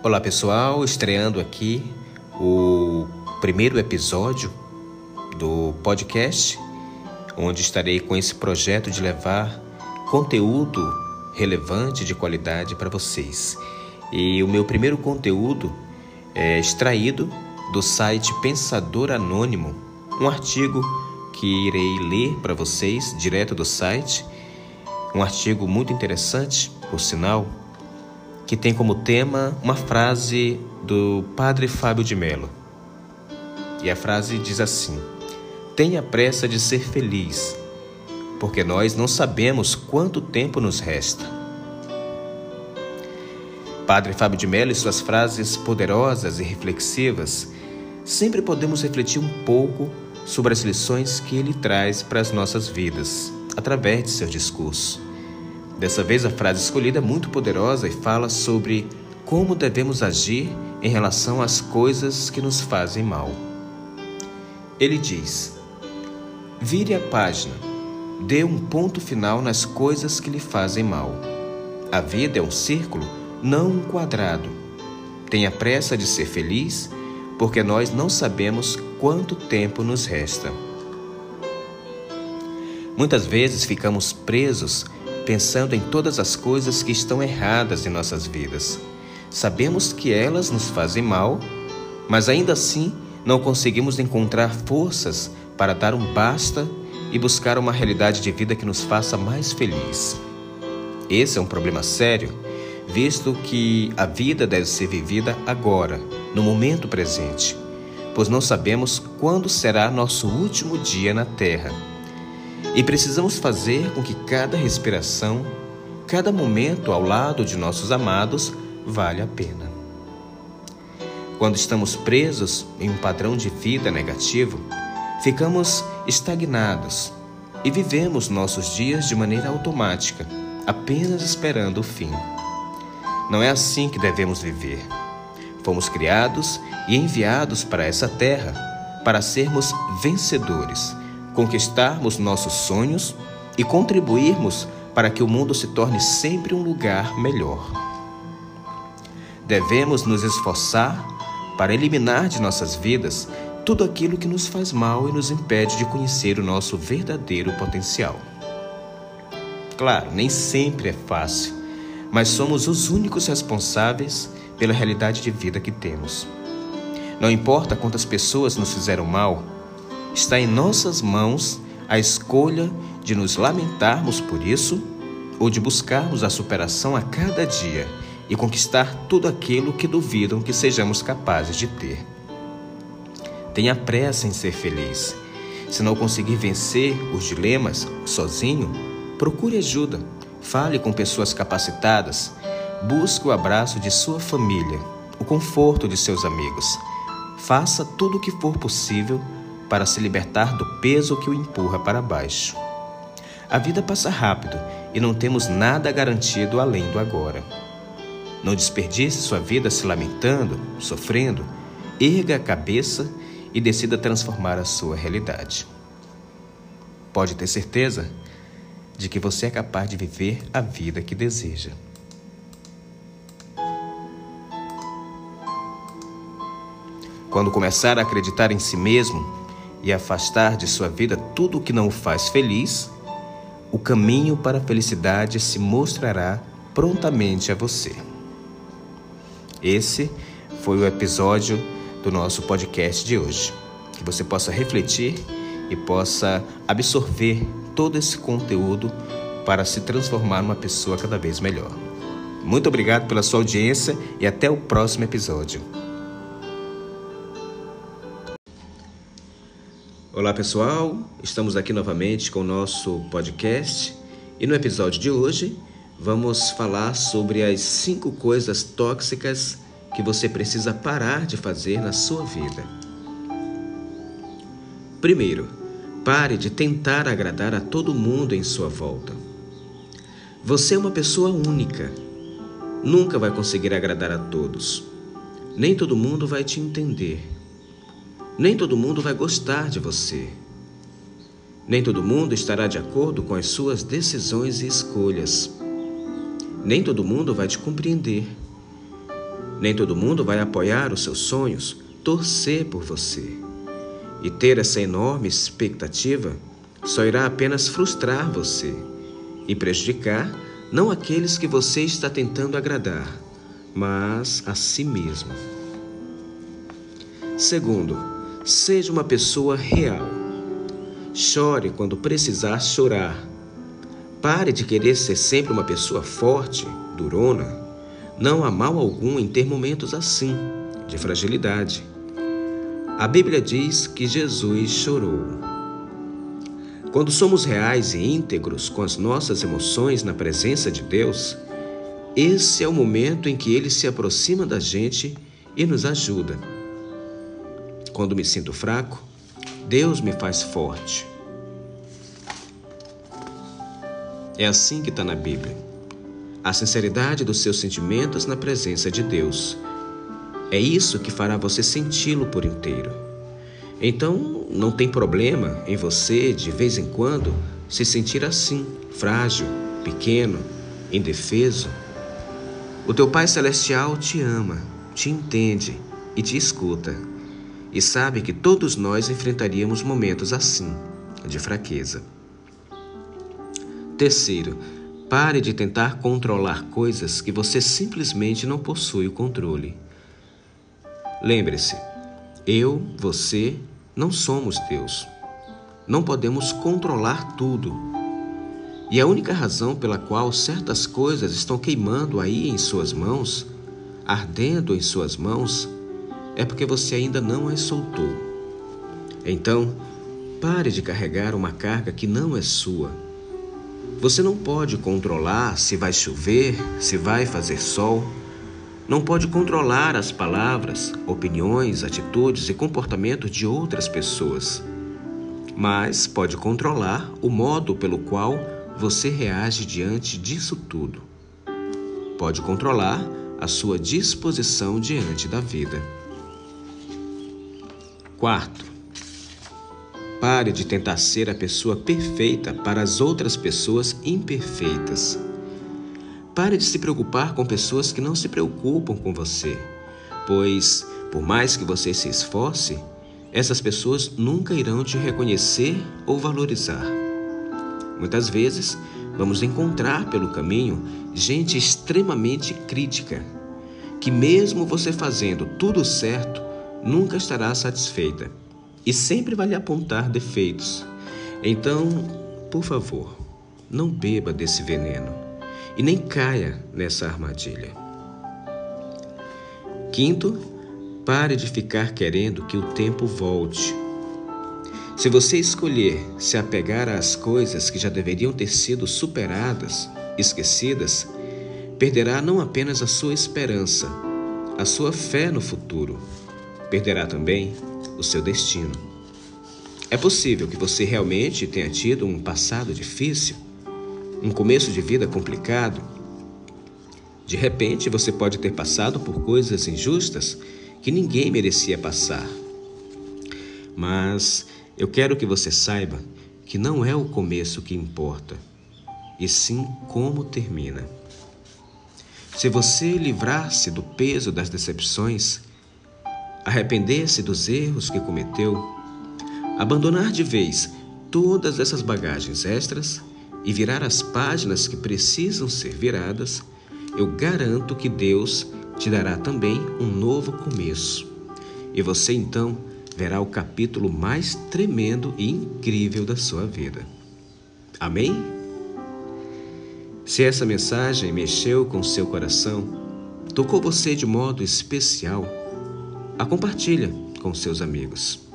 Olá pessoal, estreando aqui o primeiro episódio do podcast, onde estarei com esse projeto de levar conteúdo relevante de qualidade para vocês. E o meu primeiro conteúdo é extraído do site Pensador Anônimo, um artigo que irei ler para vocês direto do site, um artigo muito interessante, por sinal, que tem como tema uma frase do Padre Fábio de Mello. E a frase diz assim: Tenha pressa de ser feliz, porque nós não sabemos quanto tempo nos resta. Padre Fábio de Mello e suas frases poderosas e reflexivas, sempre podemos refletir um pouco sobre as lições que ele traz para as nossas vidas, através de seu discurso. Dessa vez, a frase escolhida é muito poderosa e fala sobre como devemos agir em relação às coisas que nos fazem mal. Ele diz: Vire a página, dê um ponto final nas coisas que lhe fazem mal. A vida é um círculo não um quadrado. Tenha pressa de ser feliz, porque nós não sabemos quanto tempo nos resta. Muitas vezes ficamos presos pensando em todas as coisas que estão erradas em nossas vidas. Sabemos que elas nos fazem mal, mas ainda assim não conseguimos encontrar forças para dar um basta e buscar uma realidade de vida que nos faça mais feliz. Esse é um problema sério visto que a vida deve ser vivida agora, no momento presente, pois não sabemos quando será nosso último dia na Terra. E precisamos fazer com que cada respiração, cada momento ao lado de nossos amados vale a pena. Quando estamos presos em um padrão de vida negativo, ficamos estagnados e vivemos nossos dias de maneira automática, apenas esperando o fim. Não é assim que devemos viver. Fomos criados e enviados para essa terra para sermos vencedores, conquistarmos nossos sonhos e contribuirmos para que o mundo se torne sempre um lugar melhor. Devemos nos esforçar para eliminar de nossas vidas tudo aquilo que nos faz mal e nos impede de conhecer o nosso verdadeiro potencial. Claro, nem sempre é fácil mas somos os únicos responsáveis pela realidade de vida que temos. Não importa quantas pessoas nos fizeram mal, está em nossas mãos a escolha de nos lamentarmos por isso ou de buscarmos a superação a cada dia e conquistar tudo aquilo que duvidam que sejamos capazes de ter. Tenha pressa em ser feliz. Se não conseguir vencer os dilemas sozinho, procure ajuda Fale com pessoas capacitadas. Busque o abraço de sua família, o conforto de seus amigos. Faça tudo o que for possível para se libertar do peso que o empurra para baixo. A vida passa rápido e não temos nada garantido além do agora. Não desperdice sua vida se lamentando, sofrendo. Erga a cabeça e decida transformar a sua realidade. Pode ter certeza de que você é capaz de viver a vida que deseja. Quando começar a acreditar em si mesmo e afastar de sua vida tudo o que não o faz feliz, o caminho para a felicidade se mostrará prontamente a você. Esse foi o episódio do nosso podcast de hoje. Que você possa refletir e possa absorver todo esse conteúdo para se transformar numa pessoa cada vez melhor. Muito obrigado pela sua audiência e até o próximo episódio. Olá pessoal, estamos aqui novamente com o nosso podcast e no episódio de hoje vamos falar sobre as cinco coisas tóxicas que você precisa parar de fazer na sua vida. Primeiro, Pare de tentar agradar a todo mundo em sua volta. Você é uma pessoa única. Nunca vai conseguir agradar a todos. Nem todo mundo vai te entender. Nem todo mundo vai gostar de você. Nem todo mundo estará de acordo com as suas decisões e escolhas. Nem todo mundo vai te compreender. Nem todo mundo vai apoiar os seus sonhos, torcer por você. E ter essa enorme expectativa só irá apenas frustrar você e prejudicar não aqueles que você está tentando agradar, mas a si mesmo. Segundo, seja uma pessoa real. Chore quando precisar chorar. Pare de querer ser sempre uma pessoa forte, durona. Não há mal algum em ter momentos assim, de fragilidade. A Bíblia diz que Jesus chorou. Quando somos reais e íntegros com as nossas emoções na presença de Deus, esse é o momento em que Ele se aproxima da gente e nos ajuda. Quando me sinto fraco, Deus me faz forte. É assim que está na Bíblia. A sinceridade dos seus sentimentos na presença de Deus. É isso que fará você senti-lo por inteiro. Então, não tem problema em você, de vez em quando, se sentir assim, frágil, pequeno, indefeso. O teu Pai Celestial te ama, te entende e te escuta, e sabe que todos nós enfrentaríamos momentos assim, de fraqueza. Terceiro, pare de tentar controlar coisas que você simplesmente não possui o controle. Lembre-se, eu, você, não somos Deus. Não podemos controlar tudo. E a única razão pela qual certas coisas estão queimando aí em suas mãos, ardendo em suas mãos, é porque você ainda não as soltou. Então, pare de carregar uma carga que não é sua. Você não pode controlar se vai chover, se vai fazer sol não pode controlar as palavras, opiniões, atitudes e comportamentos de outras pessoas, mas pode controlar o modo pelo qual você reage diante disso tudo. Pode controlar a sua disposição diante da vida. Quarto, pare de tentar ser a pessoa perfeita para as outras pessoas imperfeitas. Pare de se preocupar com pessoas que não se preocupam com você, pois, por mais que você se esforce, essas pessoas nunca irão te reconhecer ou valorizar. Muitas vezes, vamos encontrar pelo caminho gente extremamente crítica, que, mesmo você fazendo tudo certo, nunca estará satisfeita e sempre vai lhe apontar defeitos. Então, por favor, não beba desse veneno e nem caia nessa armadilha. Quinto, pare de ficar querendo que o tempo volte. Se você escolher se apegar às coisas que já deveriam ter sido superadas, esquecidas, perderá não apenas a sua esperança, a sua fé no futuro, perderá também o seu destino. É possível que você realmente tenha tido um passado difícil, um começo de vida complicado. De repente, você pode ter passado por coisas injustas que ninguém merecia passar. Mas eu quero que você saiba que não é o começo que importa, e sim como termina. Se você livrar-se do peso das decepções, arrepender-se dos erros que cometeu, abandonar de vez todas essas bagagens extras, e virar as páginas que precisam ser viradas, eu garanto que Deus te dará também um novo começo. E você então verá o capítulo mais tremendo e incrível da sua vida. Amém? Se essa mensagem mexeu com seu coração, tocou você de modo especial, a compartilha com seus amigos.